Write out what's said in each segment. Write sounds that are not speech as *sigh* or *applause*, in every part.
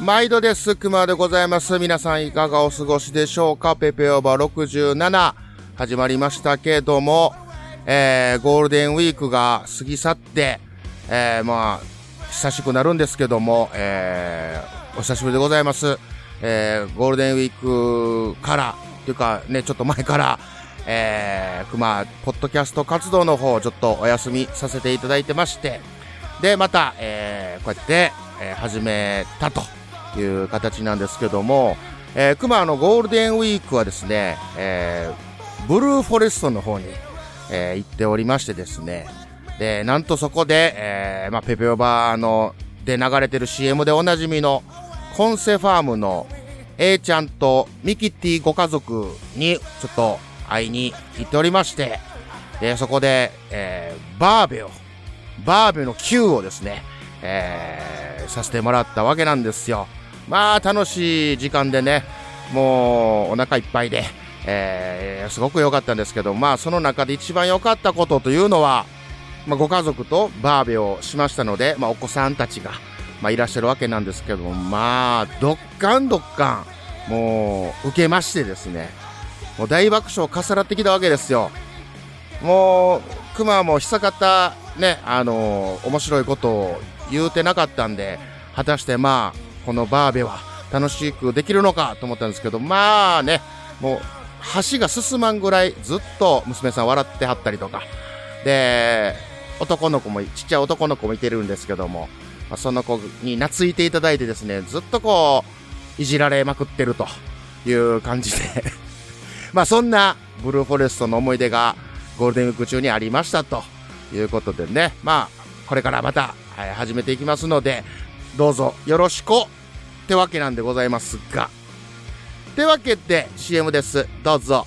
毎度です。熊でございます。皆さんいかがお過ごしでしょうか？ペペオーバー67始まりましたけども、えー、ゴールデンウィークが過ぎ去って、えー、まあ、久しくなるんですけども、えー、お久しぶりでございます。えー、ゴールデンウィークから、というかね、ちょっと前から、えー、熊、ポッドキャスト活動の方、ちょっとお休みさせていただいてまして、で、また、えー、こうやって、えー、始めたという形なんですけども、えー、熊のゴールデンウィークはですね、えー、ブルーフォレストの方に、えー、行っておりましてですね、で、なんとそこで、えー、まあ、ペペオバーの、で流れてる CM でおなじみの、コンセファームの A ちゃんとミキティご家族にちょっと会いに行っておりまして、で、そこで、えー、バーベを、バーベの Q をですね、えー、させてもらったわけなんですよ。まあ、楽しい時間でね、もうお腹いっぱいで、えー、すごく良かったんですけど、まあ、その中で一番良かったことというのは、まあ、ご家族とバーベをしましたので、まあ、お子さんたちが、まあ、いらっしゃるわけなんですけども、まあ、どっかんどっかん、もう、受けましてですね、もう大爆笑重なってきたわけですよ。もう、熊も久方、ね、あのー、面白いことを言うてなかったんで、果たしてまあ、このバーベは楽しくできるのかと思ったんですけど、まあね、もう、橋が進まんぐらいずっと娘さん笑ってはったりとか、で、男の子も、ちっちゃい男の子もいてるんですけども、その子に懐いていただいてですね、ずっとこう、いじられまくってるという感じで。*laughs* まあそんなブルーフォレストの思い出がゴールデンウィーク中にありましたということでね、まあこれからまた、はい、始めていきますので、どうぞよろしくってわけなんでございますが。ってわけで CM です。どうぞ。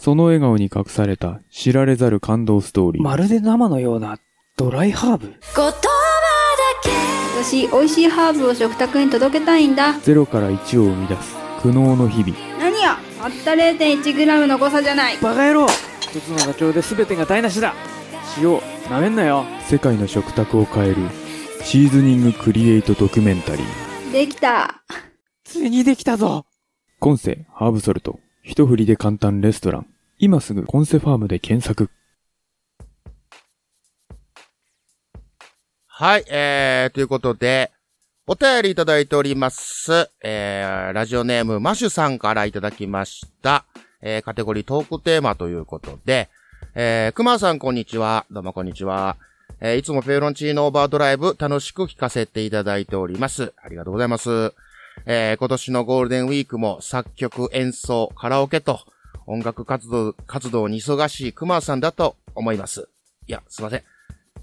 その笑顔に隠された知られざる感動ストーリー。まるで生のようなドライハーブ。言葉だけ私、美味しいハーブを食卓に届けたいんだ。ゼロから1を生み出す苦悩の日々。何やたった 0.1g の誤差じゃない。バカ野郎一つのダチョウで全てが台無しだ塩、なめんなよ。世界の食卓を変えるシーズニングクリエイトドキュメンタリー。できた。ついにできたぞコンセハーブソルト。一振りで簡単レストラン。今すぐコンセファームで検索。はい、えー、ということで、お便りいただいております。えー、ラジオネームマシュさんからいただきました。えー、カテゴリートークテーマということで、えー、熊さんこんにちは。どうもこんにちは。えー、いつもペロンチーノオーバードライブ楽しく聞かせていただいております。ありがとうございます。えー、今年のゴールデンウィークも作曲、演奏、カラオケと音楽活動、活動に忙しい熊さんだと思います。いや、すいません。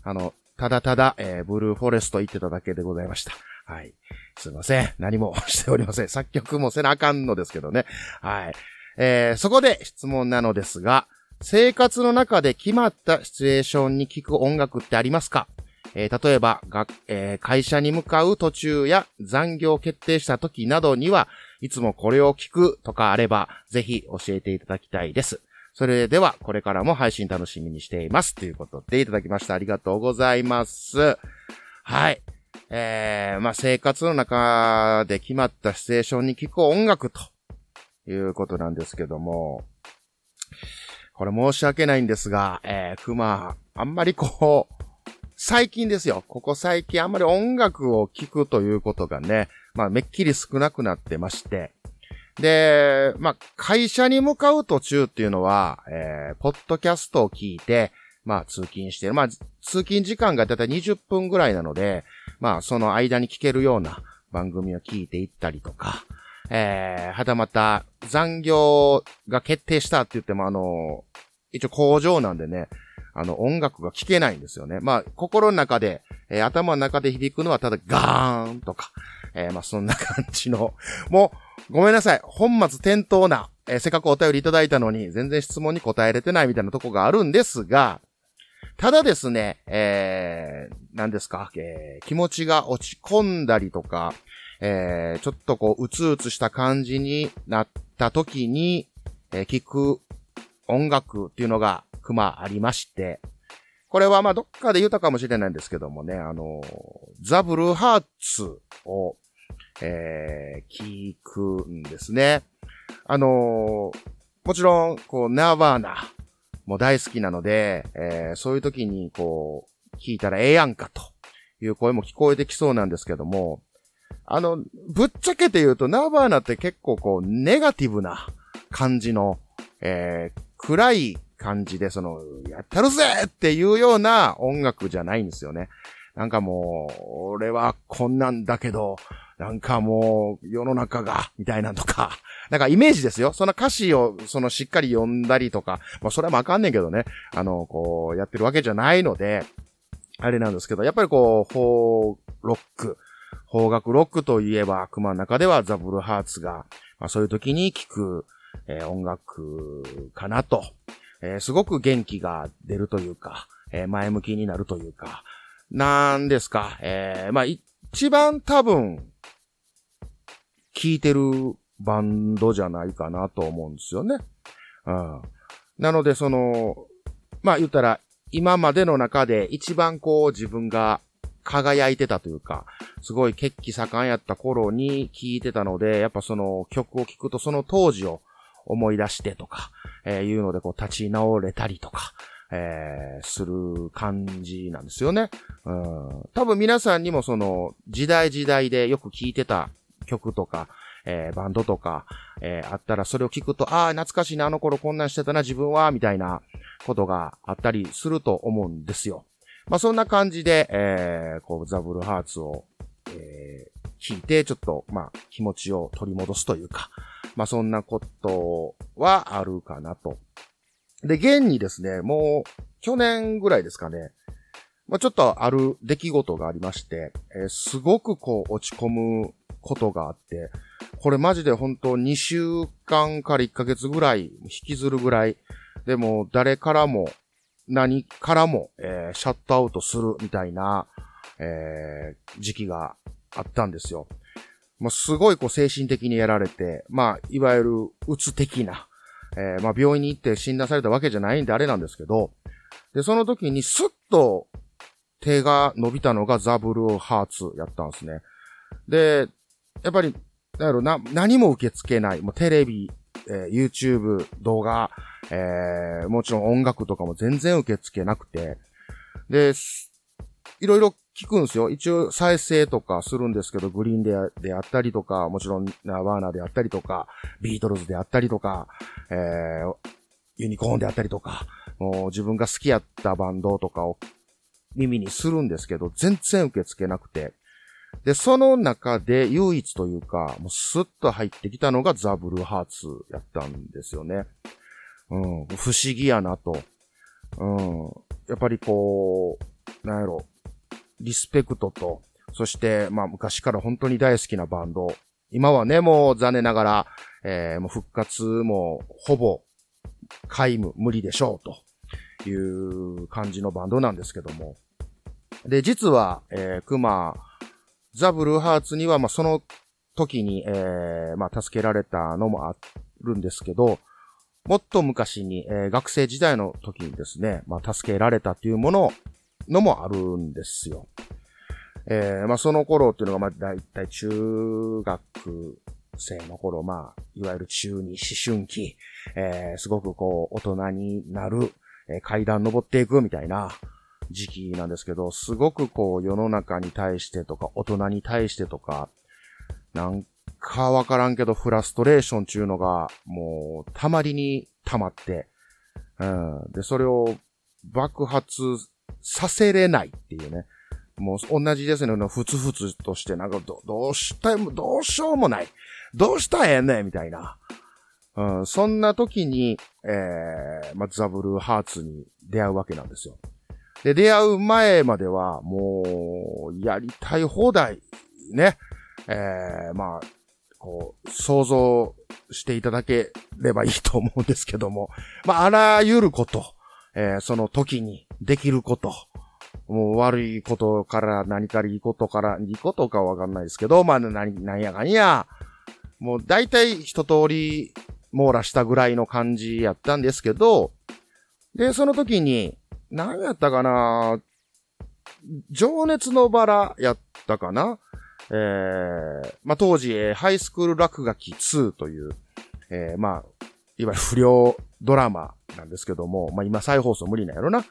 あの、ただただ、えー、ブルーフォレスト行ってただけでございました。はい。すいません。何も *laughs* しておりません。作曲もせなあかんのですけどね。はい。えー、そこで質問なのですが、生活の中で決まったシチュエーションに聴く音楽ってありますか？えー、例えば、が、えー、会社に向かう途中や残業決定した時などには、いつもこれを聞くとかあれば、ぜひ教えていただきたいです。それでは、これからも配信楽しみにしています。ということでいただきました。ありがとうございます。はい。えー、まあ、生活の中で決まったシチュエーションに聞く音楽ということなんですけども、これ申し訳ないんですが、えー、熊、あんまりこう、最近ですよ。ここ最近あんまり音楽を聴くということがね、まあめっきり少なくなってまして。で、まあ会社に向かう途中っていうのは、えー、ポッドキャストを聞いて、まあ通勤してる。まあ通勤時間がだいたい20分ぐらいなので、まあその間に聞けるような番組を聞いていったりとか、えー、はたまた残業が決定したって言ってもあの、一応工場なんでね、あの、音楽が聴けないんですよね。まあ、心の中で、えー、頭の中で響くのはただガーンとか、えー、まあ、そんな感じの、もう、ごめんなさい。本末転倒な、えー、せっかくお便りいただいたのに、全然質問に答えれてないみたいなとこがあるんですが、ただですね、えー、何ですか、えー、気持ちが落ち込んだりとか、えー、ちょっとこう、うつうつした感じになった時に、えー、聞く音楽っていうのが、熊ありまして、これはまあどっかで言ったかもしれないんですけどもね、あの、ザ・ブルーハーツを、えー、聞くんですね。あのもちろん、こう、ナーバーナも大好きなので、えー、そういう時に、こう、聞いたらええやんかという声も聞こえてきそうなんですけども、あの、ぶっちゃけて言うと、ナーバーナって結構こう、ネガティブな感じの、えー、暗い感じで、その、やったるぜっていうような音楽じゃないんですよね。なんかもう、俺はこんなんだけど、なんかもう、世の中が、みたいなんとか、なんかイメージですよ。その歌詞を、そのしっかり読んだりとか、まあそれはわかんねんけどね、あの、こう、やってるわけじゃないので、あれなんですけど、やっぱりこう、フォーロック、邦楽ロックといえば、熊の中ではザブルハーツが、まあそういう時に聴く、えー、音楽かなと。えー、すごく元気が出るというか、えー、前向きになるというか、なんですか、え、まあ、一番多分、聴いてるバンドじゃないかなと思うんですよね。うん。なので、その、まあ言ったら、今までの中で一番こう自分が輝いてたというか、すごい血気盛んやった頃に聴いてたので、やっぱその曲を聴くとその当時を思い出してとか、えー、いうのでこう立ち直れたりとか、えー、する感じなんですよね。うん。多分皆さんにもその時代時代でよく聴いてた曲とか、えー、バンドとか、えー、あったらそれを聞くと、ああ、懐かしいな、あの頃こんなんしてたな、自分は、みたいなことがあったりすると思うんですよ。まあ、そんな感じで、えー、こう、ザブルハーツを、えー、聞いて、ちょっと、まあ、気持ちを取り戻すというか、まあ、そんなことはあるかなと。で、現にですね、もう、去年ぐらいですかね、まあ、ちょっとある出来事がありまして、えー、すごくこう、落ち込むことがあって、これマジで本当2週間から1ヶ月ぐらい引きずるぐらい、でも誰からも何からも、えー、シャットアウトするみたいな、えー、時期があったんですよ。もうすごいこう精神的にやられて、まあ、いわゆるうつ的な、えー、まあ病院に行って診断されたわけじゃないんであれなんですけど、で、その時にスッと手が伸びたのがザブルーハーツやったんですね。で、やっぱり、なんやろな、何も受け付けない。もうテレビ、えー、YouTube、動画、えー、もちろん音楽とかも全然受け付けなくて。で、いろいろ聞くんですよ。一応再生とかするんですけど、グリーンでであったりとか、もちろんワーナーであったりとか、ビートルズであったりとか、えー、ユニコーンであったりとか、もう自分が好きやったバンドとかを耳にするんですけど、全然受け付けなくて。で、その中で唯一というか、もうスッと入ってきたのがザ・ブルハーツやったんですよね。うん、不思議やなと。うん、やっぱりこう、なんやろ、リスペクトと、そして、まあ昔から本当に大好きなバンド。今はね、もう残念ながら、えー、もう復活もほぼ皆無無理でしょうという感じのバンドなんですけども。で、実は、えー、熊ザ・ブルーハーツには、まあ、その時に、えー、まあ、助けられたのもあるんですけど、もっと昔に、えー、学生時代の時にですね、まあ、助けられたっていうもの、のもあるんですよ。えー、まあ、その頃っていうのが、まあ、だいたい中学生の頃、まあ、いわゆる中二思春期、えー、すごくこう、大人になる、えー、階段登っていくみたいな、時期なんですけど、すごくこう世の中に対してとか、大人に対してとか、なんかわからんけどフラストレーションっていうのがもうたまりに溜まって、うん。で、それを爆発させれないっていうね。もう同じですね。ふつふつとしてなんかど、どうしたい、どうしようもない。どうしたらええねんみたいな。うん、そんな時に、えー、まザブルーハーツに出会うわけなんですよ。で、出会う前までは、もう、やりたい放題、ね。えー、まあ、こう、想像していただければいいと思うんですけども、まあ、あらゆること、えー、その時にできること、もう悪いことから何かいいことから、いいことかわかんないですけど、まあ、何、何やかんや、もう大体一通り網羅したぐらいの感じやったんですけど、で、その時に、何やったかな？情熱のバラやったかな？えー、まあ、当時、ハイスクール落書き2という、えー、まあ、いわゆる不良ドラマなんですけども、まあ、今再放送無理なんやろな。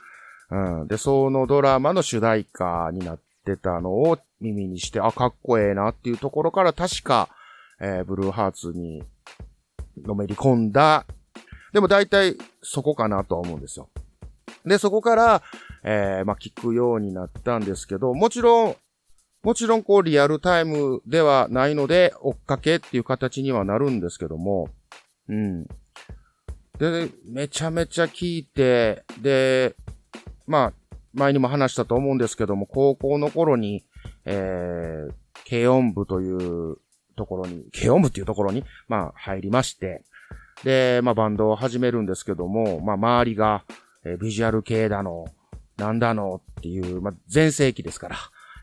うん。で、そのドラマの主題歌になってたのを耳にして、あ、かっこええなっていうところから確か、えーブルーハーツにのめり込んだ。でも大体そこかなとは思うんですよ。で、そこから、えーまあ、聞くようになったんですけど、もちろん、もちろんこうリアルタイムではないので、追っかけっていう形にはなるんですけども、うん。で、めちゃめちゃ聞いて、で、まあ、前にも話したと思うんですけども、高校の頃に、えー、軽音部というところに、軽音部っていうところに、まあ、入りまして、で、まあ、バンドを始めるんですけども、まあ、周りが、えービジュアル系だの、なんだのっていう、まあ、全盛期ですから、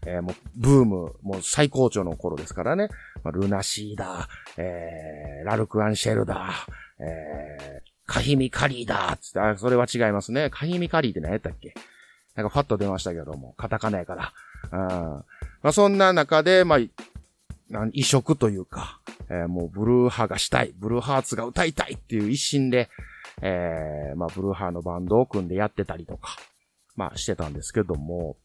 えーもう、ブーム、もう最高潮の頃ですからね、まあ、ルナシーだ、えー、ラルクアンシェルだ、えー、カヒミカリーだつって、あ、それは違いますね。カヒミカリーって何やったっけ？なんかファッと出ましたけども、カタカナやから。うん。まあ、そんな中で、まあ、なん異色というか、えーもうブルーハーがしたい、ブルーハーツが歌いたいっていう一心で、えーまあ、ブルーハーのバンドを組んでやってたりとか、まあ、してたんですけども、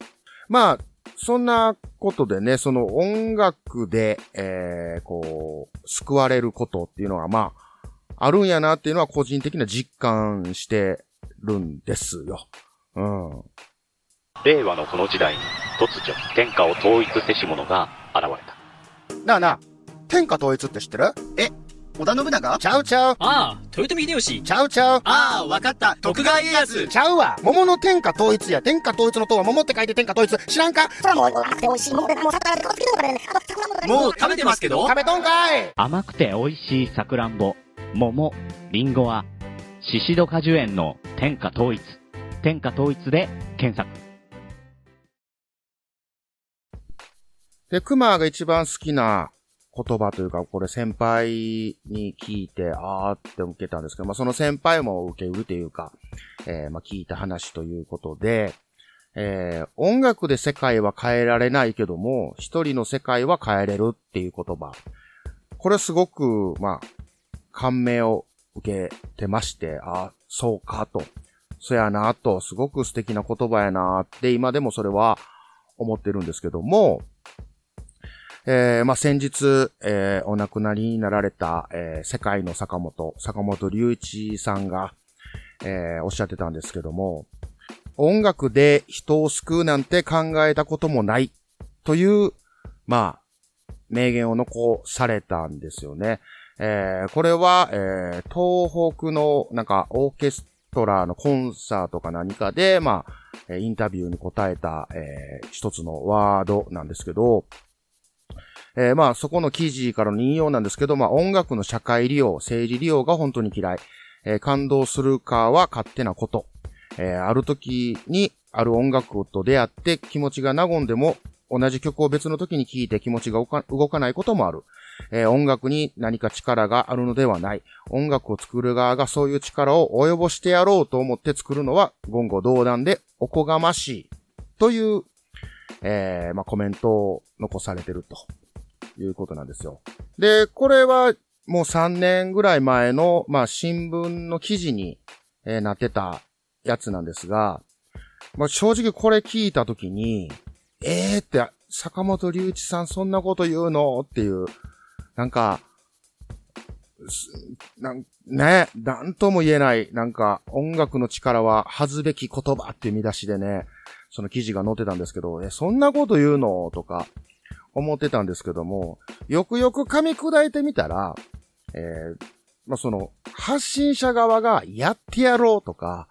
まあ、そんなことでね、その音楽で、えー、こう、救われることっていうのが、まあ、あるんやなっていうのは個人的な実感してるんですよ。うん。令和のこの時代に突如天下を統一せし者が現れた。なあなあ、天下統一って知ってる？織田信長？ちゃうちゃう、ああ、豊臣秀吉。ちゃうちゃう。ああ、わかった。徳川家康。ちゃうわ桃の天下統一や。天下統一の塔は桃って書いて天下統一。知らんか？それはもう、甘くて美味しいもんで、もう魚で顔つかねもう食べてますけど食べとんかい甘くて美味しいさくらんぼ、桃、りんごは、シシド果樹園の天下統一。天下統一で検索。で、熊が一番好きな言葉というか、これ先輩に聞いて、あーって受けたんですけど、まあその先輩も受け売るというか、えーまあ聞いた話ということで、えー音楽で世界は変えられないけども、一人の世界は変えれるっていう言葉。これすごく、まあ、感銘を受けてまして、あそうかと。そやなと、すごく素敵な言葉やなって、今でもそれは思ってるんですけども、えー、まあ、先日、えーお亡くなりになられた、えー世界の坂本、坂本隆一さんが、えおっしゃってたんですけども、音楽で人を救うなんて考えたこともない、という、まあ、名言を残されたんですよね。えーこれは、えー東北の、なんか、オーケストラのコンサートか何かで、まあ、インタビューに答えた、えー一つのワードなんですけど、えーまあ、そこの記事からの引用なんですけど、まあ、音楽の社会利用、政治利用が本当に嫌い。えー感動するかは勝手なこと。えーある時に、ある音楽と出会って気持ちが和んでも、同じ曲を別の時に聴いて気持ちが動かないこともある。えー音楽に何か力があるのではない。音楽を作る側がそういう力を及ぼしてやろうと思って作るのは言語道断でおこがましい。という、えーまあ、コメントを残されてるということなんですよ。で、これはもう3年ぐらい前の、まあ、新聞の記事に、えーなってたやつなんですが、まあ、正直これ聞いたときに、えーって、坂本隆一さんそんなこと言うの？っていう、なんか、なんね、なんとも言えない、なんか、音楽の力は恥ずべき言葉っていう見出しでね、その記事が載ってたんですけど、え、そんなこと言うの？とか、思ってたんですけども、よくよく噛み砕いてみたら、えーまあ、その、発信者側がやってやろうとか、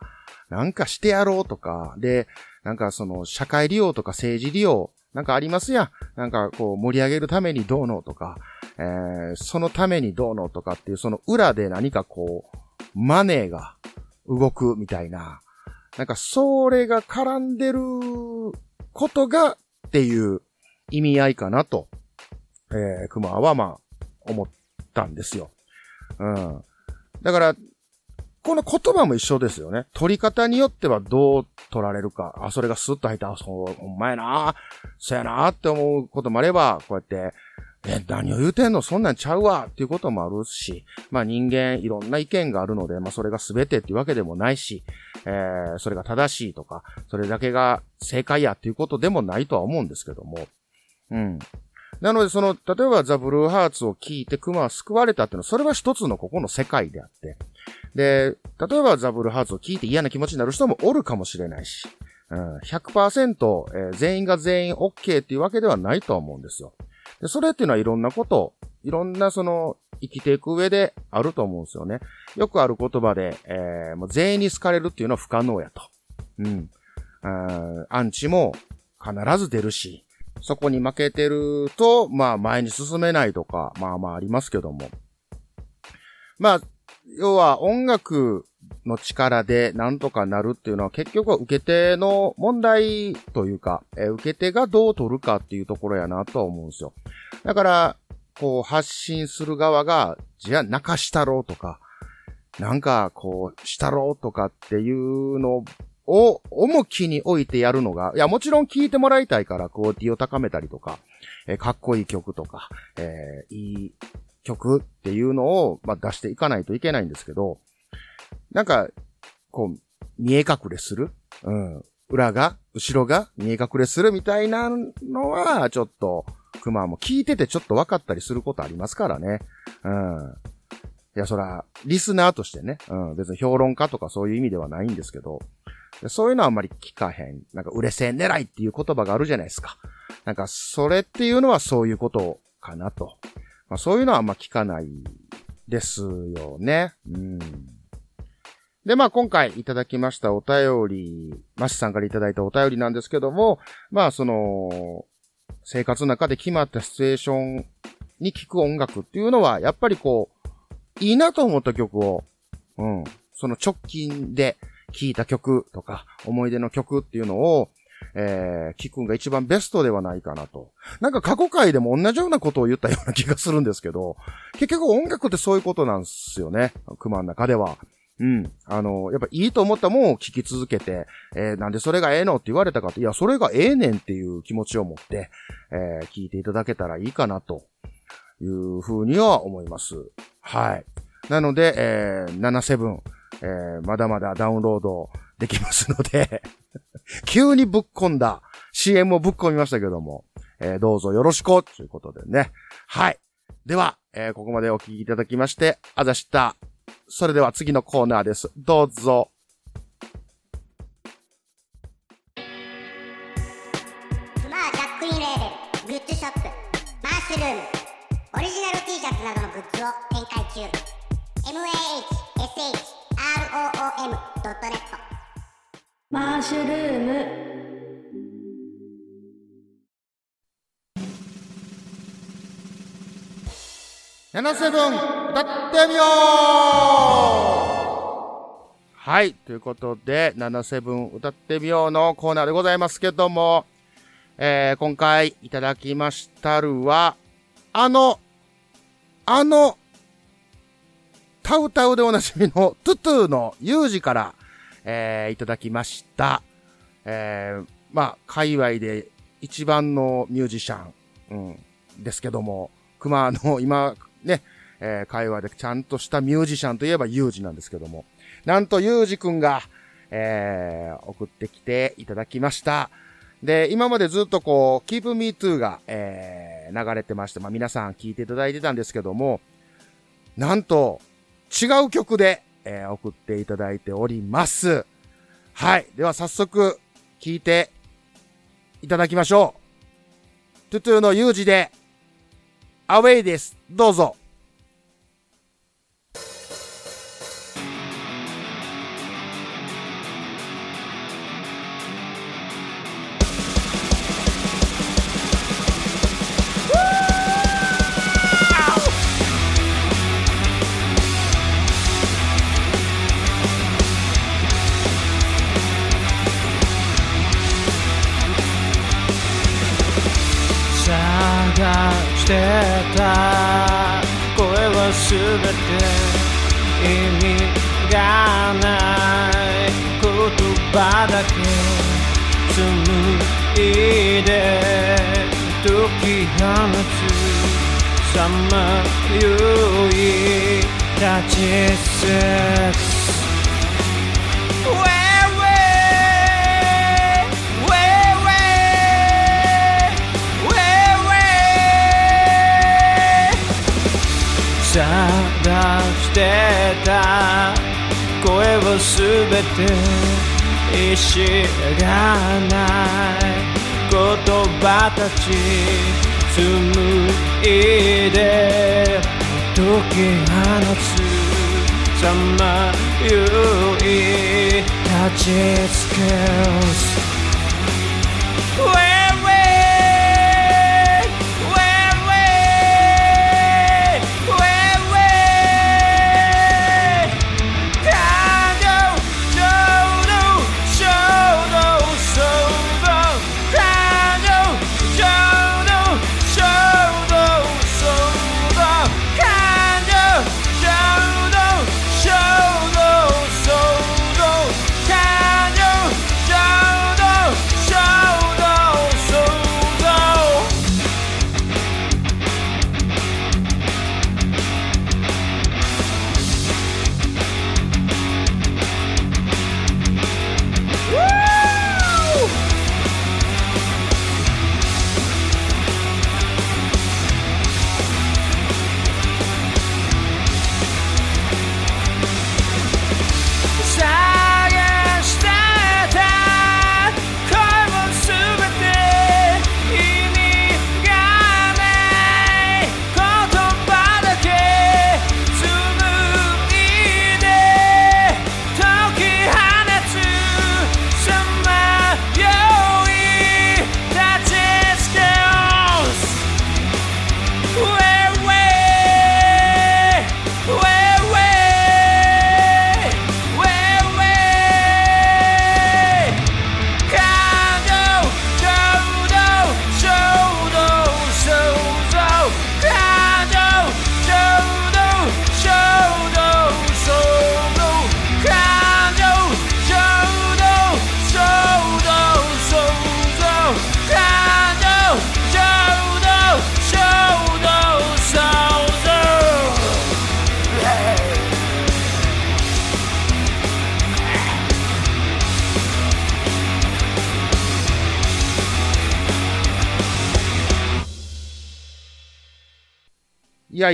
なんかしてやろうとか、で、なんかその、社会利用とか政治利用、なんかありますやん。なんかこう、盛り上げるためにどうのとか、えーそのためにどうのとかっていう、その裏で何かこう、マネーが動くみたいな、なんかそれが絡んでることがっていう意味合いかなと、えー、熊はまあ、思ったんですよ。うん。だから、この言葉も一緒ですよね。取り方によってはどう取られるか。あ、それがスッと入った。あ、そう、ほんまやな。そうやなって思うこともあれば、こうやって、え、何を言うてんの？そんなんちゃうわっていうこともあるし、まあ人間いろんな意見があるので、まあそれが全てっていうわけでもないし、えー、それが正しいとか、それだけが正解やっていうことでもないとは思うんですけども。うん。なので、その、例えばザ・ブルーハーツを聞いて熊は救われたっていうのは、それは一つのここの世界であって。で、例えばザ・ブルーハーツを聞いて嫌な気持ちになる人もおるかもしれないし、うん、100%、えー全員が全員 OK っていうわけではないとは思うんですよ。で、それっていうのはいろんなこと、いろんなその、生きていく上であると思うんですよね。よくある言葉で、えーもう全員に好かれるっていうのは不可能やと。うん。アンチも必ず出るし、そこに負けてると、まあ前に進めないとか、まあまあありますけども。まあ、要は音楽の力でなんとかなるっていうのは結局は受け手の問題というか、え受け手がどう取るかっていうところやなとは思うんですよ。だから、こう発信する側が、じゃあ泣かしたろうとか、なんかこうしたろうとかっていうのを重きに置いてやるのが、いやもちろん聞いてもらいたいからクオリティを高めたりとか、えーかっこいい曲とか、えーいい曲っていうのを、まあ、出していかないといけないんですけど、なんか、こう、見え隠れする？うん。裏が、後ろが見え隠れするみたいなのは、ちょっと、熊も聞いててちょっと分かったりすることありますからね。うん。いや、そら、リスナーとしてね、うん、別に評論家とかそういう意味ではないんですけど、そういうのはあんまり聞かへん。なんか、売れ線狙いっていう言葉があるじゃないですか。なんか、それっていうのはそういうことかなと。まあ、そういうのはあんま聞かないですよね。うん。で、まあ今回いただきましたお便り、マシさんからいただいたお便りなんですけども、まあその、生活の中で決まったシチュエーションに聴く音楽っていうのは、やっぱりこう、いいなと思った曲を、うん、その直近で聴いた曲とか、思い出の曲っていうのを、えー、聞くんが一番ベストではないかなと。なんか過去回でも同じようなことを言ったような気がするんですけど、結局音楽ってそういうことなんですよね。熊の中では。うん。あの、やっぱいいと思ったもんを聞き続けて、えーなんでそれがええのって言われたかって、いや、それがええねんっていう気持ちを持って、えー聞いていただけたらいいかなというふうには思います。はい。なので、えー、77、えーまだまだダウンロードできますので、*laughs* 急にぶっ込んだ CM をぶっ込みましたけども、えーどうぞよろしくということでね。はい。では、えーここまでお聞きいただきまして、あざした。それでは次のコーナーです。どうぞ。クマジャックインレーベルグッズショップマッシュルームオリジナル T シャツなどのグッズを展開中 MAHSH mahshroom.net マッシュルーム77歌ってみようはい。ということで、77歌ってみようのコーナーでございますけども、えー、今回いただきましたるは、あの、あの、タウタウでおなじみのトゥトゥのユージから、えー、いただきました。えー、まあ、界隈で一番のミュージシャン、うん、ですけども、熊の今、ね、えー、会話でちゃんとしたミュージシャンといえばユージなんですけども、なんとユージくんが、えー、送ってきていただきました。で、今までずっとこう、Keep Me Too が、えー、流れてまして、まあ皆さん聞いていただいてたんですけども、なんと、違う曲で、えー、送っていただいております。はい。では早速、聴いていただきましょう。トゥトゥのユージで、アウェイです。どうぞ。してた声は全て意味がない。言葉だけ紡いで解き放つさまよい立ち姿してた声はすべて意思がない言葉たち紡いで解き放つさまよい立ちつけ Way,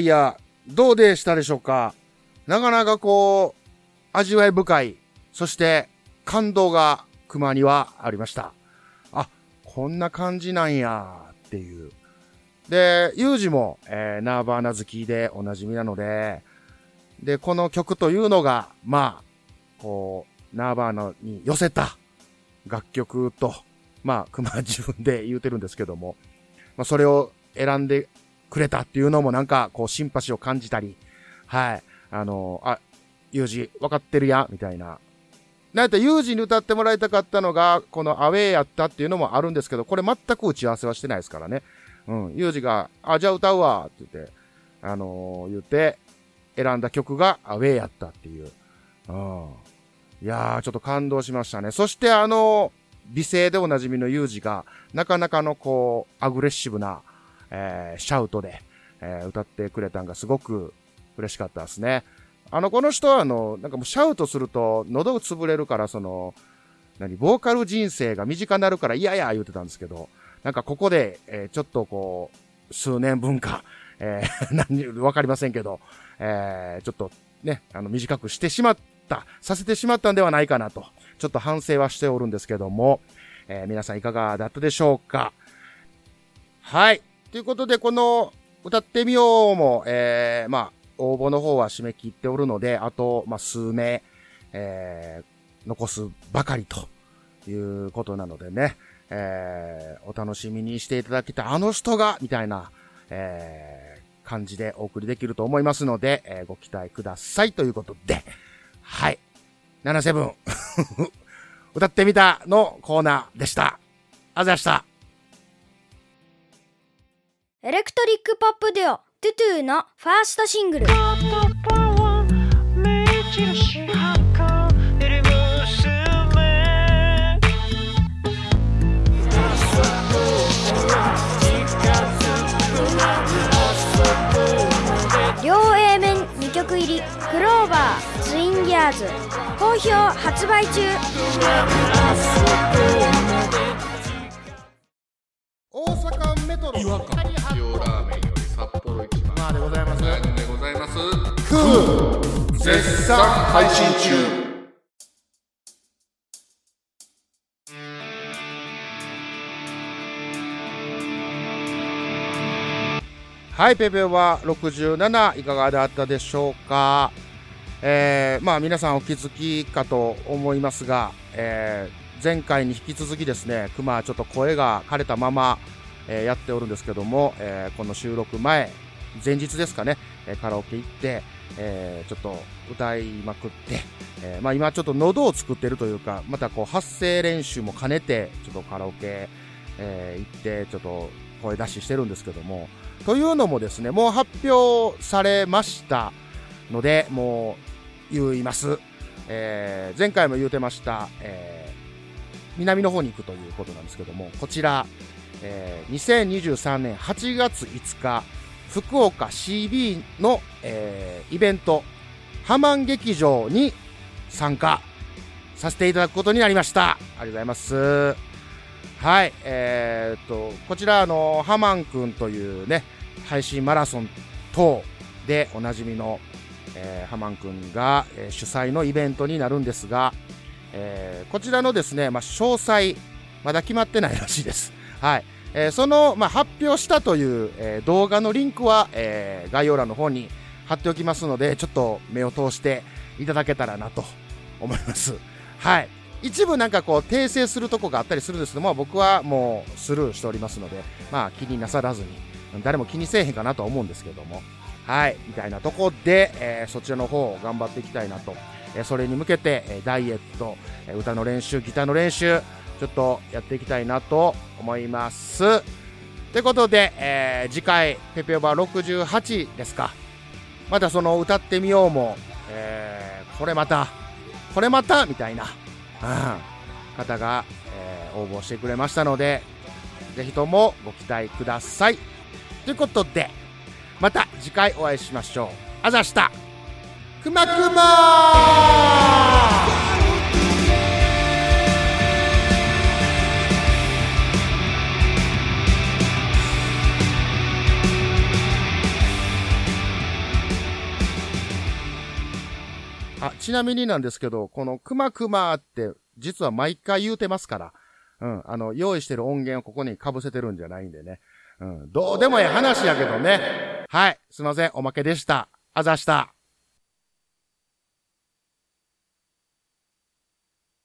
いやいや、どうでしたでしょうか？なかなかこう、味わい深い、そして感動が熊にはありました。あ、こんな感じなんやっていう。で、ユージも、えーナーバーナ好きでおなじみなので、で、この曲というのが、まあ、こう、ナーバーナに寄せた楽曲と、まあ、熊は自分で言うてるんですけども、まあ、それを選んでくれたっていうのもなんか、こう、シンパシーを感じたり、はい。あの、あ、ユージ、分かってるや、みたいな。なんやったらユージに歌ってもらいたかったのが、このアウェーやったっていうのもあるんですけど、これ全く打ち合わせはしてないですからね。うん。ユージが、あ、じゃあ歌うわ、って言って、あのー言って、選んだ曲がアウェーやったっていう。うん。いやー、ちょっと感動しましたね。そしてあの、美声でおなじみのユージが、なかなかのこう、アグレッシブな、えーシャウトで、えー歌ってくれたんがすごく嬉しかったですね。あの、この人はあの、なんかもうシャウトすると喉潰れるから、その、何、ボーカル人生が短くなるから嫌や言ってたんですけど、なんかここで、えーちょっとこう、数年分か、えー *laughs* 何、わかりませんけど、えーちょっとね、あの、短くしてしまった、させてしまったんではないかなと、ちょっと反省はしておるんですけども、えー皆さんいかがだったでしょうか？はい。ということで、この、歌ってみようも、えー、まあ、応募の方は締め切っておるので、あと、まあ、数名、えー、残すばかりということなのでね、えー、お楽しみにしていただきた、あの人が、みたいな、えー、感じでお送りできると思いますので、えーご期待くださいということで、はい。77 *laughs* 歌ってみたのコーナーでした。あざした。エレクトリックポップデュオトゥトゥのファーストシングル。両 A 面2曲入りクローバーツインギアーズ好評発売中。トロ。違和感。塩ラーメンより札幌一番。まあでございます。でございます？クー絶賛配信中。はい、ペペは67いかがだったでしょうか？えー、まあ皆さんお気づきかと思いますが、えー、前回に引き続きですね、熊はちょっと声が枯れたまま、え、やっておるんですけども、え、この収録前、前日ですかね、え、カラオケ行って、え、ちょっと歌いまくって、え、まあ今ちょっと喉を作ってるというか、またこう発声練習も兼ねて、ちょっとカラオケ、え、行って、ちょっと声出ししてるんですけども、というのもですね、もう発表されましたので、もう言います。えー、前回も言うてました、えー、南の方に行くということなんですけども、こちら、えー、2023年8月5日、福岡 CB の、えー、イベント、ハマン劇場に参加させていただくことになりました。ありがとうございます。はい、えー、っと、こちら、あの、ハマンくんというね、配信マラソン等でおなじみの、えー、ハマンくんが、えー主催のイベントになるんですが、えーこちらのですね、まあ、詳細、まだ決まってないらしいです。はい。えーその、まあ、発表したという、えー動画のリンクは、えー概要欄の方に貼っておきますので、ちょっと目を通していただけたらなと思います。はい。一部なんかこう訂正するとこがあったりするんですけども、僕はもうスルーしておりますので、まあ気になさらずに、誰も気にせえへんかなとは思うんですけども、はい、みたいなとこで、えーそちらの方を頑張っていきたいなと、えーそれに向けて、えーダイエット、え歌の練習、ギターの練習、ちょっとやっていきたいなと思います。ということで、えー次回、ペペオバ68ですか。またその歌ってみようも、えーこれまた、これまたみたいな、うん方が、えー応募してくれましたので、ぜひともご期待ください。ということで、また次回お会いしましょう。あざしたくまくまちなみになんですけど、このくまくまって、実は毎回言うてますから、うん、あの、用意してる音源をここに被せてるんじゃないんでね。うん、どうでもええ話やけどね。はい、すいません、おまけでした。あざした。